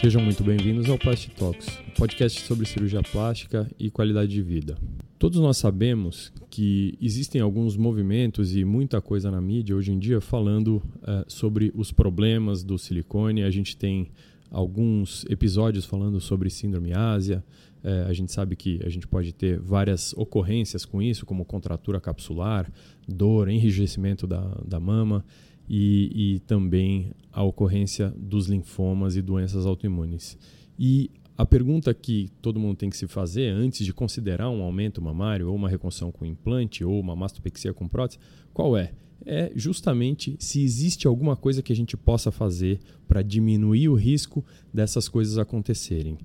Sejam muito bem-vindos ao Plastic Talks, podcast sobre cirurgia plástica e qualidade de vida. Todos nós sabemos que existem alguns movimentos e muita coisa na mídia hoje em dia falando uh, sobre os problemas do silicone. A gente tem alguns episódios falando sobre síndrome ásia. Uh, a gente sabe que a gente pode ter várias ocorrências com isso, como contratura capsular, dor, enrijecimento da, da mama e, e também a ocorrência dos linfomas e doenças autoimunes. E a pergunta que todo mundo tem que se fazer antes de considerar um aumento mamário ou uma reconstrução com implante ou uma mastopexia com prótese, qual é? É justamente se existe alguma coisa que a gente possa fazer para diminuir o risco dessas coisas acontecerem.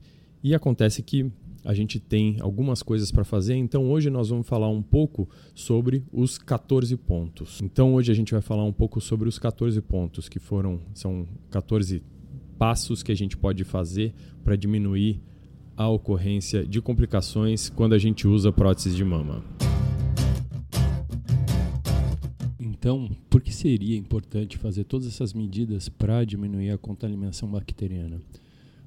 E acontece que a gente tem algumas coisas para fazer, então hoje nós vamos falar um pouco sobre os 14 pontos. Então hoje a gente vai falar um pouco sobre os 14 pontos, que foram são 14 passos que a gente pode fazer para diminuir a ocorrência de complicações quando a gente usa próteses de mama. Então, por que seria importante fazer todas essas medidas para diminuir a contaminação bacteriana?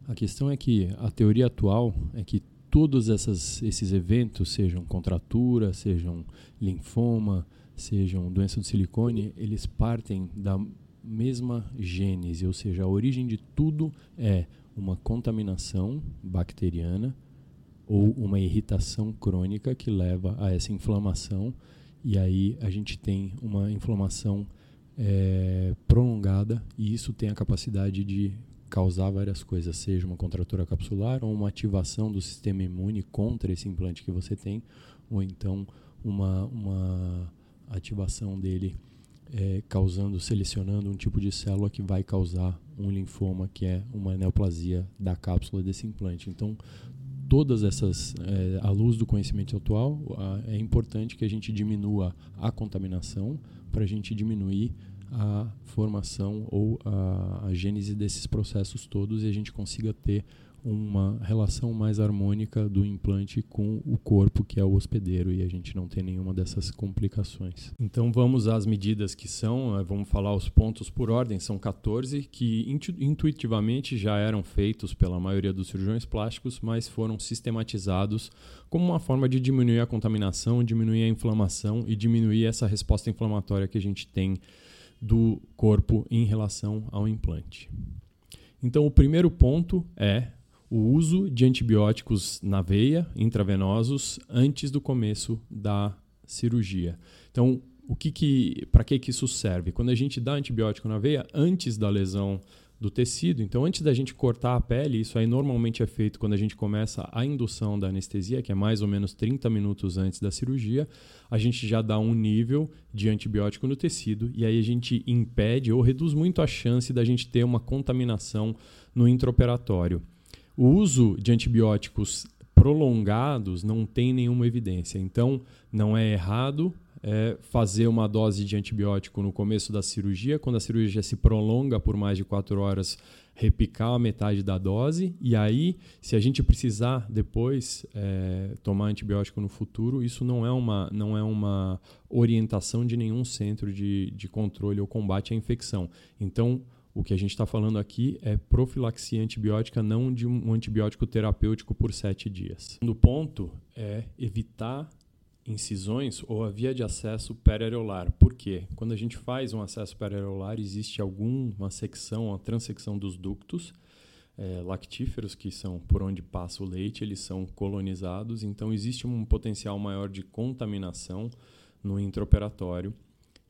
A questão é que a teoria atual é que todos essas, esses eventos, sejam contratura, sejam linfoma, sejam doença do silicone, eles partem da mesma gênese, ou seja, a origem de tudo é uma contaminação bacteriana ou uma irritação crônica que leva a essa inflamação. E aí a gente tem uma inflamação é, prolongada e isso tem a capacidade de causar várias coisas, seja uma contratura capsular ou uma ativação do sistema imune contra esse implante que você tem, ou então uma, uma ativação dele é, causando, selecionando um tipo de célula que vai causar um linfoma, que é uma neoplasia da cápsula desse implante. Então, todas essas, é, à luz do conhecimento atual, é importante que a gente diminua a contaminação para a gente diminuir a formação ou a, a gênese desses processos todos e a gente consiga ter uma relação mais harmônica do implante com o corpo, que é o hospedeiro, e a gente não tem nenhuma dessas complicações. Então vamos às medidas que são, eh, vamos falar os pontos por ordem, são 14, que intuitivamente já eram feitos pela maioria dos cirurgiões plásticos, mas foram sistematizados como uma forma de diminuir a contaminação, diminuir a inflamação e diminuir essa resposta inflamatória que a gente tem do corpo em relação ao implante. Então, o primeiro ponto é o uso de antibióticos na veia, intravenosos, antes do começo da cirurgia. Então, o que, que para que, que isso serve? Quando a gente dá antibiótico na veia, antes da lesão do tecido. Então, antes da gente cortar a pele, isso aí normalmente é feito quando a gente começa a indução da anestesia, que é mais ou menos 30 minutos antes da cirurgia, a gente já dá um nível de antibiótico no tecido e aí a gente impede ou reduz muito a chance da gente ter uma contaminação no intraoperatório. O uso de antibióticos prolongados não tem nenhuma evidência, então não é errado é fazer uma dose de antibiótico no começo da cirurgia, quando a cirurgia se prolonga por mais de quatro horas, repicar a metade da dose, e aí, se a gente precisar depois é, tomar antibiótico no futuro, isso não é uma, não é uma orientação de nenhum centro de, de controle ou combate à infecção. Então, o que a gente está falando aqui é profilaxia antibiótica, não de um antibiótico terapêutico por sete dias. O ponto é evitar incisões ou a via de acesso periareolar. Por quê? Quando a gente faz um acesso periareolar, existe alguma secção, uma transecção dos ductos é, lactíferos, que são por onde passa o leite, eles são colonizados, então existe um potencial maior de contaminação no intraoperatório.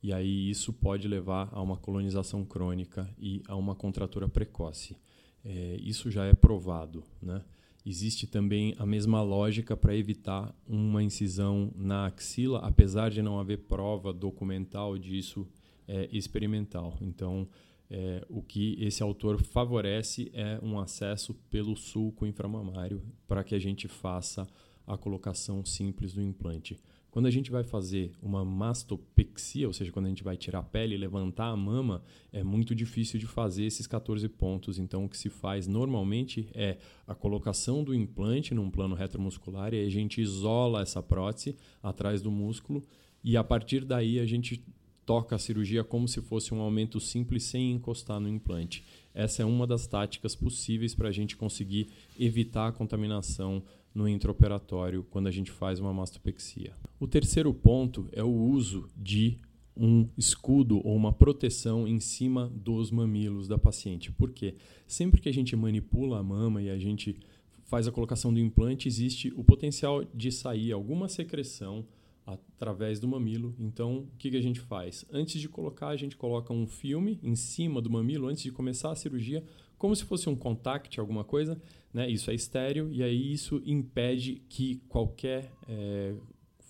E aí isso pode levar a uma colonização crônica e a uma contratura precoce. É, isso já é provado, né? Existe também a mesma lógica para evitar uma incisão na axila, apesar de não haver prova documental disso é, experimental. Então, é, o que esse autor favorece é um acesso pelo sulco inframamário para que a gente faça a colocação simples do implante. Quando a gente vai fazer uma mastopexia, ou seja, quando a gente vai tirar a pele e levantar a mama, é muito difícil de fazer esses 14 pontos. Então, o que se faz normalmente é a colocação do implante num plano retromuscular e a gente isola essa prótese atrás do músculo e a partir daí a gente toca a cirurgia como se fosse um aumento simples sem encostar no implante. Essa é uma das táticas possíveis para a gente conseguir evitar a contaminação no intraoperatório quando a gente faz uma mastopexia. O terceiro ponto é o uso de um escudo ou uma proteção em cima dos mamilos da paciente. Por quê? Sempre que a gente manipula a mama e a gente faz a colocação do implante, existe o potencial de sair alguma secreção através do mamilo. Então, o que, a gente faz? Antes de colocar, a gente coloca um filme em cima do mamilo antes de começar a cirurgia, como se fosse um contact, alguma coisa. Né? Isso é estéreo e aí isso impede que qualquer é,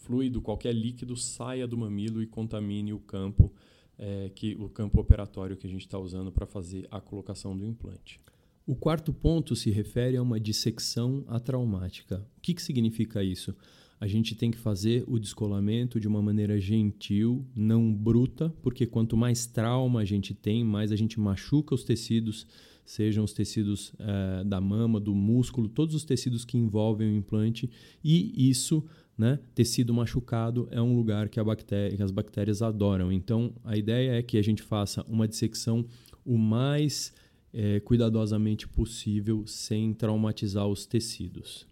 fluido, qualquer líquido saia do mamilo e contamine o campo, é, que o campo operatório que a gente está usando para fazer a colocação do implante. O quarto ponto se refere a uma dissecção atraumática. O que, que significa isso? A gente tem que fazer o descolamento de uma maneira gentil, não bruta, porque quanto mais trauma a gente tem, mais a gente machuca os tecidos, sejam os tecidos eh, da mama, do músculo, todos os tecidos que envolvem o implante, e isso né? Tecido machucado é um lugar que, bactéria, que, as bactérias adoram. Então, a ideia é que a gente faça uma dissecção o mais é, cuidadosamente possível sem traumatizar os tecidos.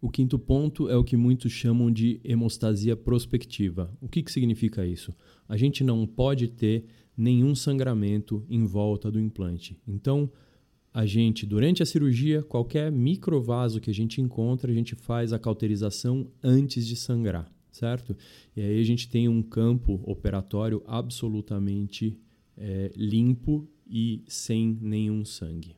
O quinto ponto é o que muitos chamam de hemostasia prospectiva. O que, que significa isso? A gente não pode ter nenhum sangramento em volta do implante. Então, a gente, durante a cirurgia, qualquer microvaso que a gente encontra, a gente faz a cauterização antes de sangrar, certo? E aí a gente tem um campo operatório absolutamente é, limpo e sem nenhum sangue.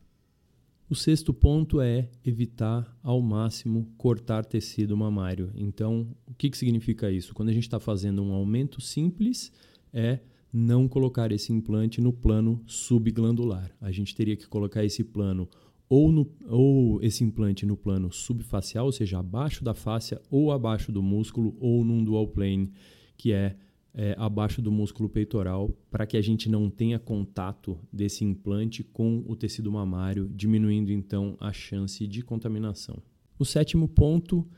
O sexto ponto é evitar ao máximo cortar tecido mamário. Então, o que, que significa isso? Quando a gente está fazendo um aumento simples, é não colocar esse implante no plano subglandular. A gente teria que colocar esse plano ou, no, ou esse implante no plano subfacial, ou seja, abaixo da fáscia ou abaixo do músculo, ou num dual plane, que é é, abaixo do músculo peitoral para que a gente não tenha contato desse implante com o tecido mamário, diminuindo então a chance de contaminação. O sétimo ponto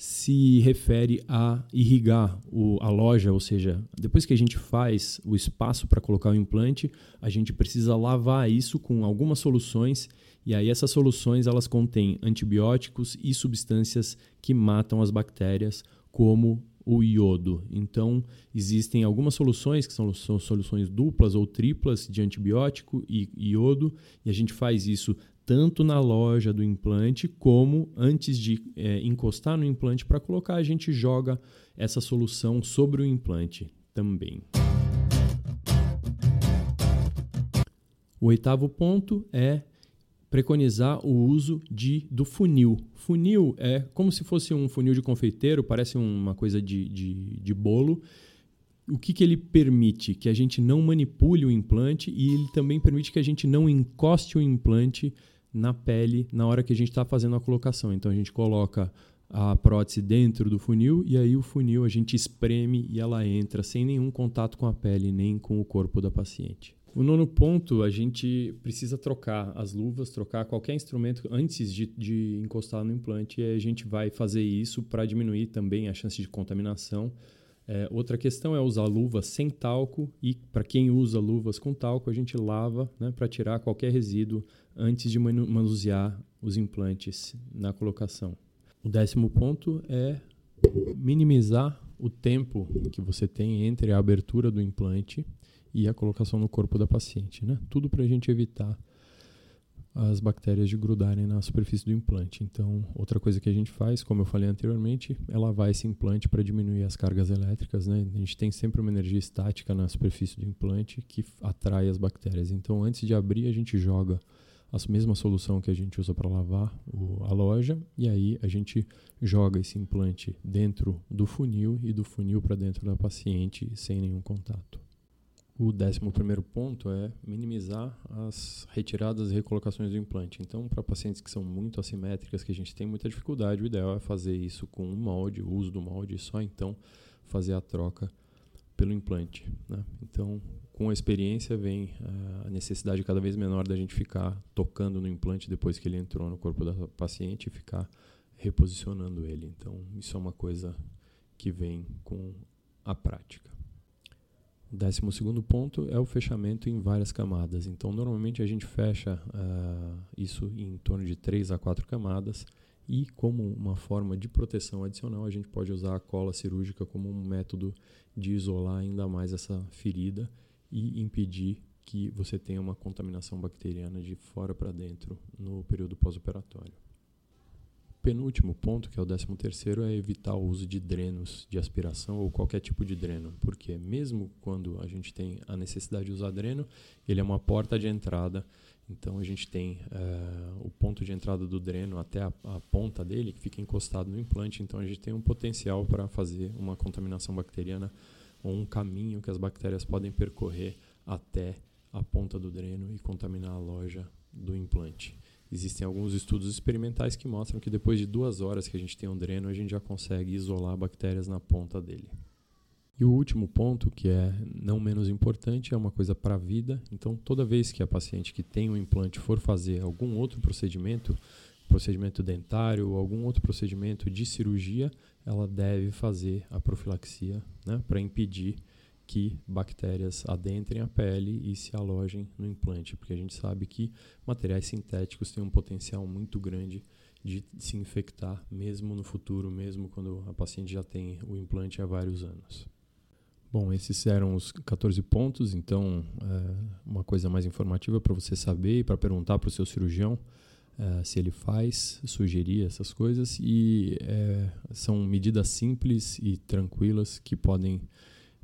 se refere a irrigar o, a loja, ou seja, depois que a gente faz o espaço para colocar o implante, a gente precisa lavar isso com algumas soluções e aí essas soluções elas contêm antibióticos e substâncias que matam as bactérias, como o iodo. Então, existem algumas soluções que são, são soluções duplas ou triplas de antibiótico e iodo, e a gente faz isso tanto na loja do implante como antes de é, encostar no implante para colocar, a gente joga essa solução sobre o implante também. O oitavo ponto é preconizar o uso de, do funil. Funil é como se fosse um funil de confeiteiro, parece uma coisa de, de, de bolo. O que, que ele permite? Que a gente não manipule o implante e ele também permite que a gente não encoste o implante na pele na hora que a gente está fazendo a colocação. Então a gente coloca a prótese dentro do funil e aí o funil a gente espreme e ela entra sem nenhum contato com a pele nem com o corpo da paciente. O nono ponto, a gente precisa trocar as luvas, trocar qualquer instrumento antes de, de encostar no implante e a gente vai fazer isso para diminuir também a chance de contaminação. É, outra questão é usar luvas sem talco e para quem usa luvas com talco, a gente lava né, para tirar qualquer resíduo antes de manusear os implantes na colocação. O décimo ponto é minimizar o tempo que você tem entre a abertura do implante e a colocação no corpo da paciente. Né? Tudo para a gente evitar as bactérias de grudarem na superfície do implante. Então, outra coisa que a gente faz, como eu falei anteriormente, é lavar esse implante para diminuir as cargas elétricas. Né? A gente tem sempre uma energia estática na superfície do implante que atrai as bactérias. Então, antes de abrir, a gente joga a mesma solução que a gente usa para lavar o, a loja e aí a gente joga esse implante dentro do funil e do funil para dentro da paciente sem nenhum contato. O décimo primeiro ponto é minimizar as retiradas e recolocações do implante. Então, para pacientes que são muito assimétricas, que a gente tem muita dificuldade, o ideal é fazer isso com um molde, o uso do molde, e só então fazer a troca pelo implante. Né? Então, com a experiência vem a necessidade cada vez menor da gente ficar tocando no implante depois que ele entrou no corpo da paciente e ficar reposicionando ele. Então, isso é uma coisa que vem com a prática. Décimo segundo ponto é o fechamento em várias camadas. Então, normalmente a gente fecha uh, isso em torno de 3 a 4 camadas e, como uma forma de proteção adicional, a gente pode usar a cola cirúrgica como um método de isolar ainda mais essa ferida e impedir que você tenha uma contaminação bacteriana de fora para dentro no período pós-operatório penúltimo ponto, que é o décimo terceiro, é evitar o uso de drenos de aspiração ou qualquer tipo de dreno, porque mesmo quando a gente tem a necessidade de usar dreno, ele é uma porta de entrada, então a gente tem uh, o ponto de entrada do dreno até a, a, ponta dele, que fica encostado no implante, então a gente tem um potencial para fazer uma contaminação bacteriana ou um caminho que as bactérias podem percorrer até a ponta do dreno e contaminar a loja do implante. Existem alguns estudos experimentais que mostram que depois de duas horas que a gente tem um dreno, a gente já consegue isolar bactérias na ponta dele. E o último ponto, que é não menos importante, é uma coisa para a vida. Então, toda vez que a paciente que tem um implante for fazer algum outro procedimento, procedimento dentário ou algum outro procedimento de cirurgia, ela deve fazer a profilaxia né, para impedir que bactérias adentrem a pele e se alojem no implante, porque a gente sabe que materiais sintéticos têm um potencial muito grande de se infectar, mesmo no futuro, mesmo quando a paciente já tem o implante há vários anos. Bom, esses eram os 14 pontos, então, é, uma coisa mais informativa para você saber e para perguntar para o seu cirurgião é, se ele faz, sugerir essas coisas, e é, são medidas simples e tranquilas que podem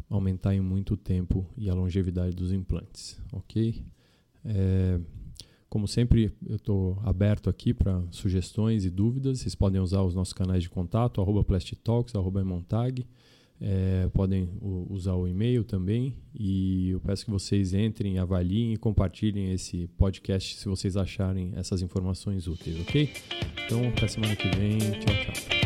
aumentar em muito o tempo e a longevidade dos implantes, ok? É, como sempre, eu estou aberto aqui para sugestões e dúvidas. Vocês podem usar os nossos canais de contato, arroba Plastitalks, arroba Montag. É, podem usar o e-mail também. E eu peço que vocês entrem, avaliem e compartilhem esse podcast se vocês acharem essas informações úteis, ok? Então, até semana que vem. Tchau, tchau.